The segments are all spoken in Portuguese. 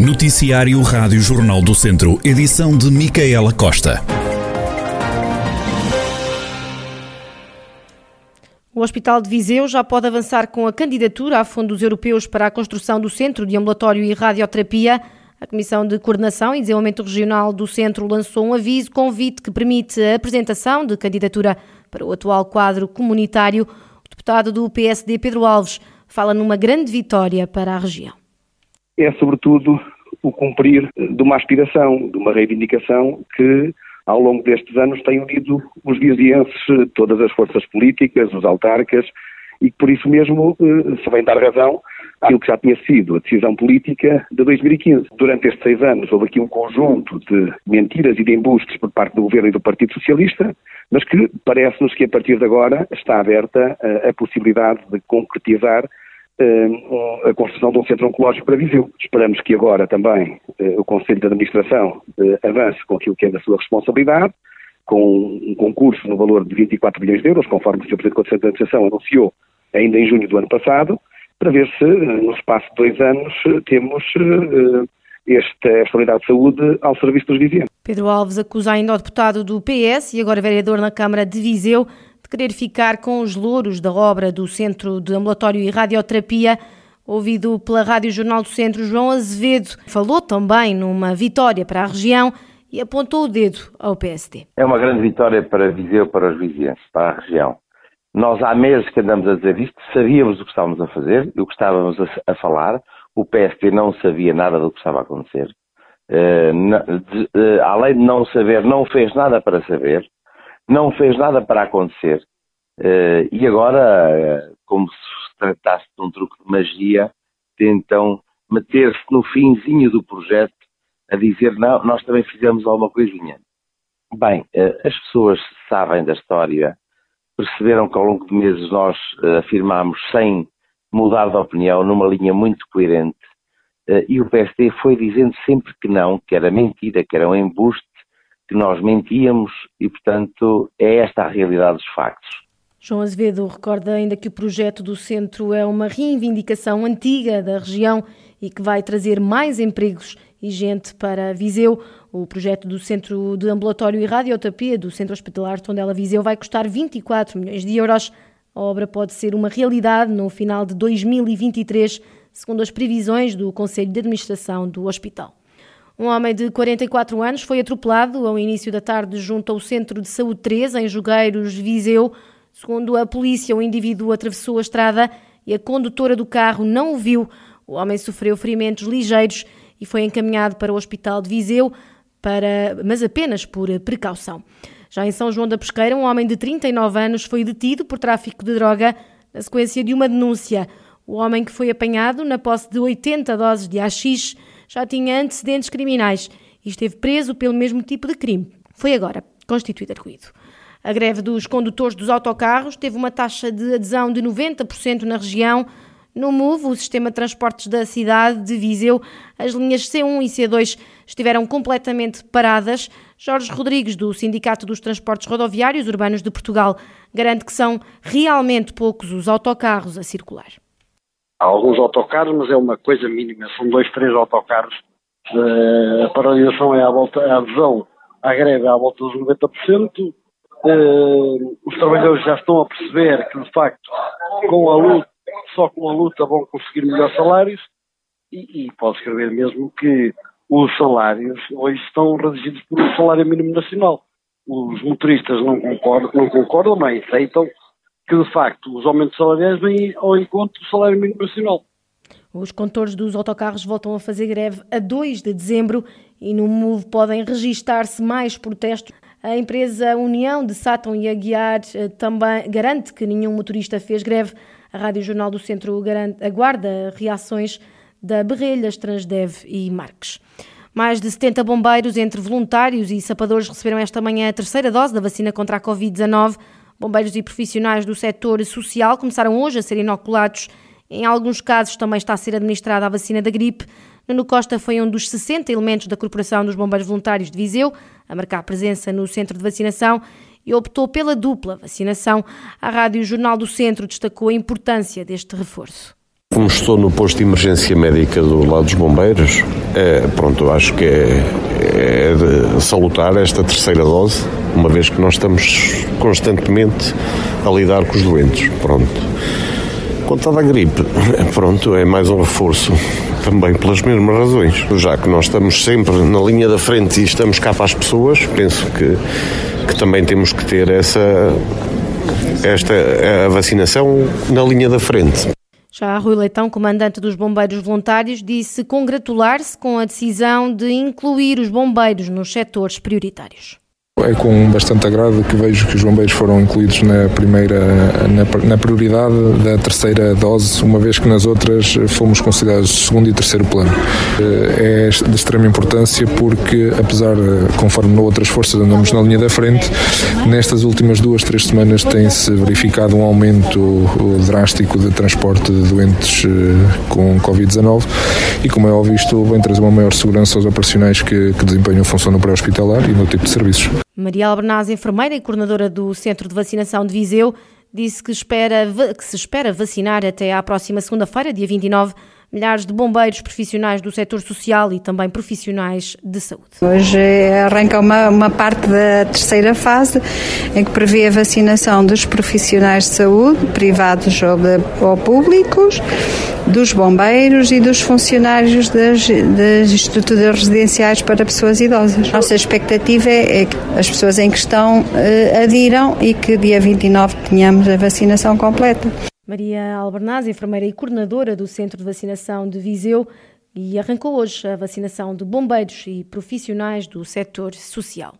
Noticiário Rádio Jornal do Centro, edição de Micaela Costa. O Hospital de Viseu já pode avançar com a candidatura a fundos europeus para a construção do Centro de Ambulatório e Radioterapia. A Comissão de Coordenação e Desenvolvimento Regional do Centro lançou um aviso convite que permite a apresentação de candidatura para o atual quadro comunitário. O deputado do PSD, Pedro Alves, fala numa grande vitória para a região é, sobretudo, o cumprir de uma aspiração, de uma reivindicação que, ao longo destes anos, tem unido os vizienses, todas as forças políticas, os autarcas, e que, por isso mesmo, eh, se vem dar razão àquilo que já tinha sido a decisão política de 2015. Durante estes seis anos houve aqui um conjunto de mentiras e de embustes por parte do Governo e do Partido Socialista, mas que parece-nos que a partir de agora está aberta a, a possibilidade de concretizar uh, a construção de um centro oncológico para Viseu. Esperamos que agora também uh, o Conselho de Administração uh, avance com aquilo que é da sua responsabilidade, com um concurso no valor de 24 milhões de euros, conforme o Sr. Presidente do Conselho de Administração anunciou ainda em junho do ano passado, para ver se, no espaço de dois anos, temos esta, esta unidade de saúde ao serviço dos vizinhos. Pedro Alves acusa ainda o deputado do PS e agora vereador na Câmara de Viseu querer ficar com os louros da obra do Centro de Ambulatório e Radioterapia. Ouvido pela Rádio Jornal do Centro, João Azevedo falou também numa vitória para a região e apontou o dedo ao PSD. É uma grande vitória para Viseu, para os vizinhos, para a região. Nós há meses que andamos a dizer isto, sabíamos o que estávamos a fazer e o que estávamos a, a falar. O PSD não sabia nada do que estava a acontecer. Uh, de, uh, além de não saber, não fez nada para saber não fez nada para acontecer. Uh, e agora, uh, como se tratasse de um truque de magia, tentam meter-se no finzinho do projeto a dizer, não, nós também fizemos alguma coisinha. Bem, uh, as pessoas sabem da história, perceberam que ao longo de meses nós afirmámos sem mudar de opinião, numa linha muito coerente, e o PSD foi dizendo sempre que não, que era mentira, que era um embuste, que nós mentíamos e, portanto, é esta a realidade dos factos. João Azevedo recorda ainda que o projeto do centro é uma reivindicação antiga da região e que vai trazer mais empregos e gente para Viseu. O projeto do Centro de Ambulatório e Radioterapia do Centro Hospitalar Tondela Viseu vai custar 24 milhões de euros. A obra pode ser uma realidade no final de 2023, segundo as previsões do Conselho de Administração do hospital. Um homem de 44 anos foi atropelado ao início da tarde junto ao Centro de Saúde 3, em Jogueiros, Viseu. Segundo a polícia, o indivíduo atravessou a estrada e a condutora do carro não o viu. O homem sofreu ferimentos ligeiros e foi encaminhado para o Hospital de Viseu, para, mas apenas por precaução. Já em São João da Pesqueira, um homem de 39 anos foi detido por tráfico de droga na sequência de uma denúncia. O homem que foi apanhado na posse de 80 doses de AX já tinha antecedentes criminais e esteve preso pelo mesmo tipo de crime. Foi agora constituído arguído. A greve dos condutores dos autocarros teve uma taxa de adesão de 90% na região. No MOVE, o sistema de transportes da cidade de Viseu, as linhas C1 e C2 estiveram completamente paradas. Jorge Rodrigues, do Sindicato dos Transportes Rodoviários Urbanos de Portugal, garante que são realmente poucos os autocarros a circular. Há alguns autocarros, mas é uma coisa mínima, são dois, três autocarros. Uh, a paralisação é à volta, a adesão à greve é à volta dos 90%. Uh, os trabalhadores já estão a perceber que, de facto, com a luta, só com a luta vão conseguir melhores salários e, e pode escrever mesmo que os salários hoje estão redigidos por um salário mínimo nacional. Os motoristas não concordam, não concordam, mas aceitam que de facto os aumentos salariais vêm ao encontro do salário mínimo nacional. Os condutores dos autocarros voltam a fazer greve a 2 de dezembro e no MOVE podem registar-se mais protestos. A empresa União de Sátão e Aguiar eh, também garante que nenhum motorista fez greve. A Rádio Jornal do Centro garante, aguarda reações da Berrelhas, Transdev e Marques. Mais de 70 bombeiros, entre voluntários e sapadores, receberam esta manhã a terceira dose da vacina contra a Covid-19. Bombeiros e profissionais do setor social começaram hoje a ser inoculados. Em alguns casos também está a ser administrada a vacina da gripe. Nuno Costa foi um dos 60 elementos da Corporação dos Bombeiros Voluntários de Viseu a marcar presença no centro de vacinação e optou pela dupla vacinação. A Rádio Jornal do Centro destacou a importância deste reforço. Como estou no posto de emergência médica do lado dos bombeiros, é, pronto, acho que é, é salutar esta terceira dose, uma vez que nós estamos constantemente a lidar com os doentes. Pronto. Quanto à gripe, pronto, é mais um reforço também pelas mesmas razões. Já que nós estamos sempre na linha da frente e estamos cá para as pessoas, penso que, que também temos que ter essa esta a vacinação na linha da frente. Já Rui Leitão, comandante dos Bombeiros Voluntários, disse congratular-se com a decisão de incluir os bombeiros nos setores prioritários. É com bastante agrado que vejo que os bombeiros foram incluídos na primeira, na, na, prioridade da terceira dose, uma vez que nas outras fomos considerados segundo e terceiro plano. É de extrema importância porque, apesar conforme noutras forças andamos na linha da frente, nestas últimas duas, três semanas tem-se verificado um aumento drástico de transporte de doentes eh, com Covid-19 e, como é óbvio, isto vem trazer uma maior segurança aos operacionais que, que desempenham função no pré-hospitalar e no tipo de serviços. Maria Albernaz, enfermeira e coordenadora do Centro de Vacinação de Viseu, disse que, espera, que se espera vacinar até à próxima segunda-feira, dia 29, milhares de bombeiros profissionais do setor social e também profissionais de saúde. Hoje arranca uma, uma parte da terceira fase, em que prevê a vacinação dos profissionais de saúde, privados ou, de, ou públicos, dos bombeiros e dos funcionários das, das estruturas residenciais para pessoas idosas. Nossa expectativa é, é que as pessoas em questão uh, adiram e que dia 29 tenhamos a vacinação completa. Maria Albernaz, enfermeira e coordenadora do Centro de Vacinação de Viseu, e arrancou hoje a vacinação de bombeiros e profissionais do setor social.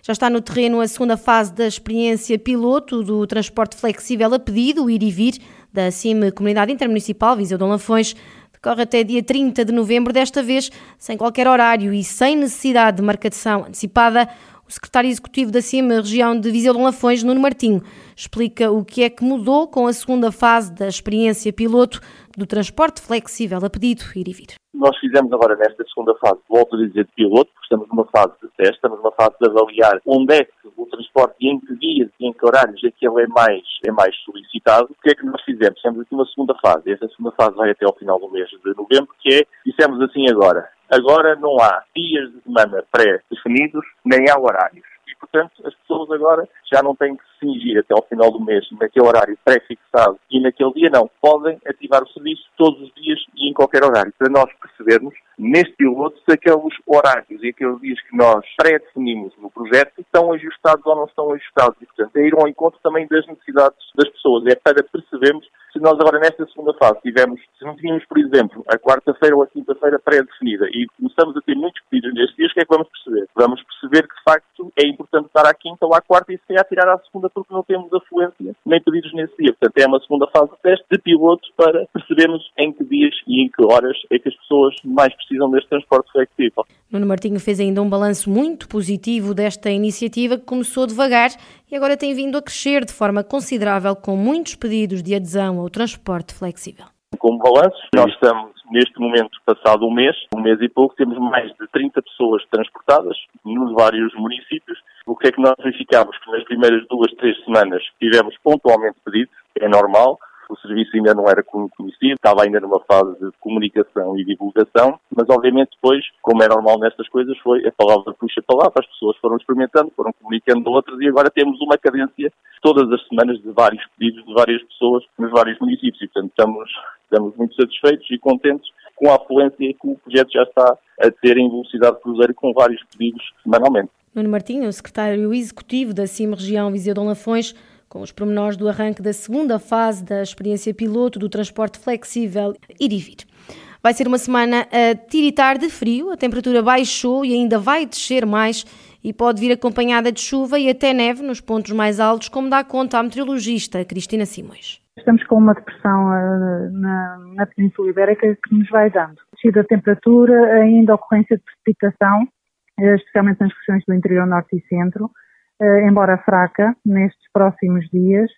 Já está no terreno a segunda fase da experiência piloto do transporte flexível a pedido, ir e vir, da CIM Comunidade Intermunicipal Viseu de Lafões. Decorre até dia 30 de novembro, desta vez sem qualquer horário e sem necessidade de marcação antecipada. O secretário executivo da CIM, região de Viseu de Lafões, Nuno Martinho, explica o que é que mudou com a segunda fase da experiência piloto do transporte flexível a pedido ir e vir. Nós fizemos agora nesta segunda fase, volto a dizer, de piloto, porque estamos numa fase de teste, estamos numa fase de avaliar onde é que o transporte e em que dias e em que horários é que ele é mais, é mais solicitado. O que é que nós fizemos? Temos aqui uma segunda fase. Esta segunda fase vai até ao final do mês de novembro, que é, dissemos assim agora, Agora não há dias de semana pré-definidos, nem há horários. E, portanto, as pessoas agora já não têm que se fingir até ao final do mês naquele horário pré-fixado e naquele dia não. Podem ativar o serviço todos os dias e em qualquer horário, para nós percebermos, neste piloto, se aqueles horários e aqueles dias que nós pré-definimos no projeto estão ajustados ou não estão ajustados. E, portanto, é ir ao encontro também das necessidades das pessoas. É para percebermos se nós agora nesta segunda fase tivemos, se não tínhamos, por exemplo, a quarta-feira ou a quinta-feira pré-definida e começamos a ter muitos pedidos nestes dias, o que é que vamos perceber? Vamos perceber que, de facto, é importante estar à quinta ou à quarta e se calhar tirar à segunda porque não temos afluência nem pedidos nesse dia. Portanto, é uma segunda fase de teste de piloto para percebermos em que dias e em que horas é que as pessoas mais precisam deste transporte flexível. Nuno Martinho fez ainda um balanço muito positivo desta iniciativa que começou devagar e agora tem vindo a crescer de forma considerável com muitos pedidos de adesão ao transporte flexível. Como balanço, nós estamos neste momento, passado um mês, um mês e pouco, temos mais de 30 pessoas transportadas nos vários municípios. O que é que nós verificamos? Que nas primeiras duas, três semanas tivemos pontualmente pedidos, é normal, o serviço ainda não era conhecido, estava ainda numa fase de comunicação e divulgação, mas obviamente depois, como é normal nestas coisas, foi a palavra puxa a palavra, as pessoas foram experimentando, foram comunicando outras e agora temos uma cadência todas as semanas de vários pedidos de várias pessoas nos vários municípios e portanto estamos, estamos muito satisfeitos e contentes com a afluência que o projeto já está a ter em velocidade cruzeiro com vários pedidos semanalmente. Nuno Martinho, secretário executivo da CIM Região Viseu Dom Lafões, com os pormenores do arranque da segunda fase da experiência piloto do transporte flexível ir e vir. Vai ser uma semana a tiritar de frio, a temperatura baixou e ainda vai descer mais e pode vir acompanhada de chuva e até neve nos pontos mais altos, como dá conta a meteorologista Cristina Simões. Estamos com uma depressão uh, na, na, Península Ibérica que nos vai dando. Descida da temperatura, ainda ocorrência de precipitação, uh, especialmente nas regiões do interior norte e centro, uh, embora fraca nestes próximos dias,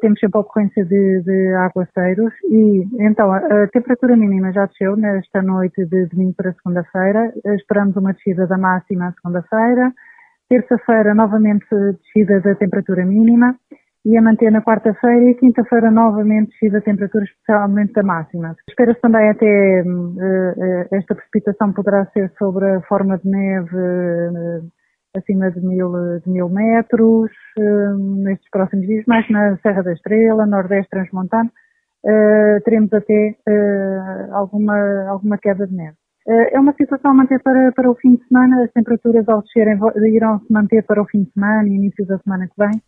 temos sempre a ocorrência de, de, aguaceiros e então a, a, temperatura mínima já desceu nesta noite de domingo para segunda-feira, esperamos uma descida da máxima segunda-feira, terça-feira novamente descida da temperatura mínima ia manter na quarta-feira e quinta-feira novamente descida a temperatura, especialmente da máxima. Espera-se também até uh, esta precipitação poderá ser sobre a forma de neve uh, acima de mil, de mil metros uh, nestes próximos dias, mais na Serra da Estrela, Nordeste Transmontano, teremos até alguma, alguma queda de neve. É uma situação a manter para, para o fim de semana, as temperaturas ao descerem irão se manter para o fim de semana e início da semana que vem.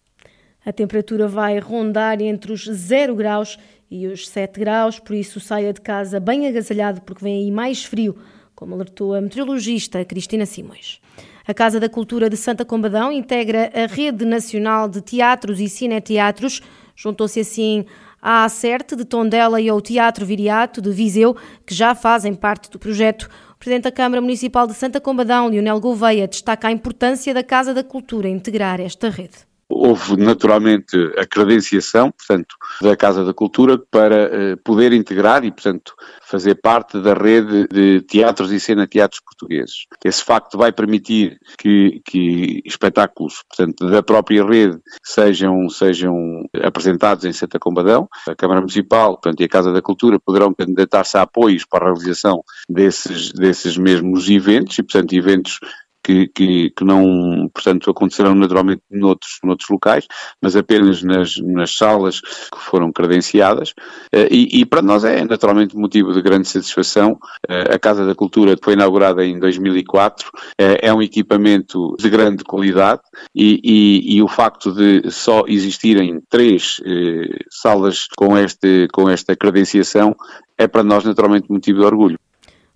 A temperatura vai rondar entre os 0 graus e os 7 graus, por isso saia de casa bem agasalhado, porque vem aí mais frio, como alertou a meteorologista Cristina Simões. A Casa da Cultura de Santa Combadão integra a Rede Nacional de Teatros e Cineteatros. Juntou-se assim à Acerte de Tondela e ao Teatro Viriato de Viseu, que já fazem parte do projeto. O Presidente da Câmara Municipal de Santa Combadão, Lionel Gouveia, destaca a importância da Casa da Cultura integrar esta rede houve naturalmente a credenciação, portanto, da Casa da Cultura para uh, poder integrar e, portanto, fazer parte da rede de teatros e cena-teatros portugueses. Esse facto vai permitir que, que espetáculos, portanto, da própria rede sejam, sejam apresentados em Santa Combadão. A Câmara Municipal, portanto, e a Casa da Cultura poderão candidatar-se a apoios para a realização desses, desses mesmos eventos e, portanto, eventos que, que, que, não, portanto, acontecerão naturalmente noutros, noutros locais, mas apenas nas, nas salas que foram credenciadas. Eh, e, e, para nós é naturalmente motivo de grande satisfação. Eh, a Casa da Cultura foi inaugurada em 2004, eh, é um equipamento de grande qualidade e, e, e o facto de só existirem três salas com, este, com esta credenciação é para nós naturalmente motivo de orgulho.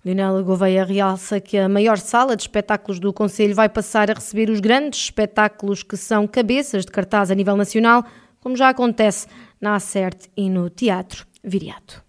Lionel Gouveia realça que a maior sala de espetáculos do Conselho vai passar a receber os grandes espetáculos que são cabeças de cartaz a nível nacional, como já acontece na Acerte e no Teatro Viriato.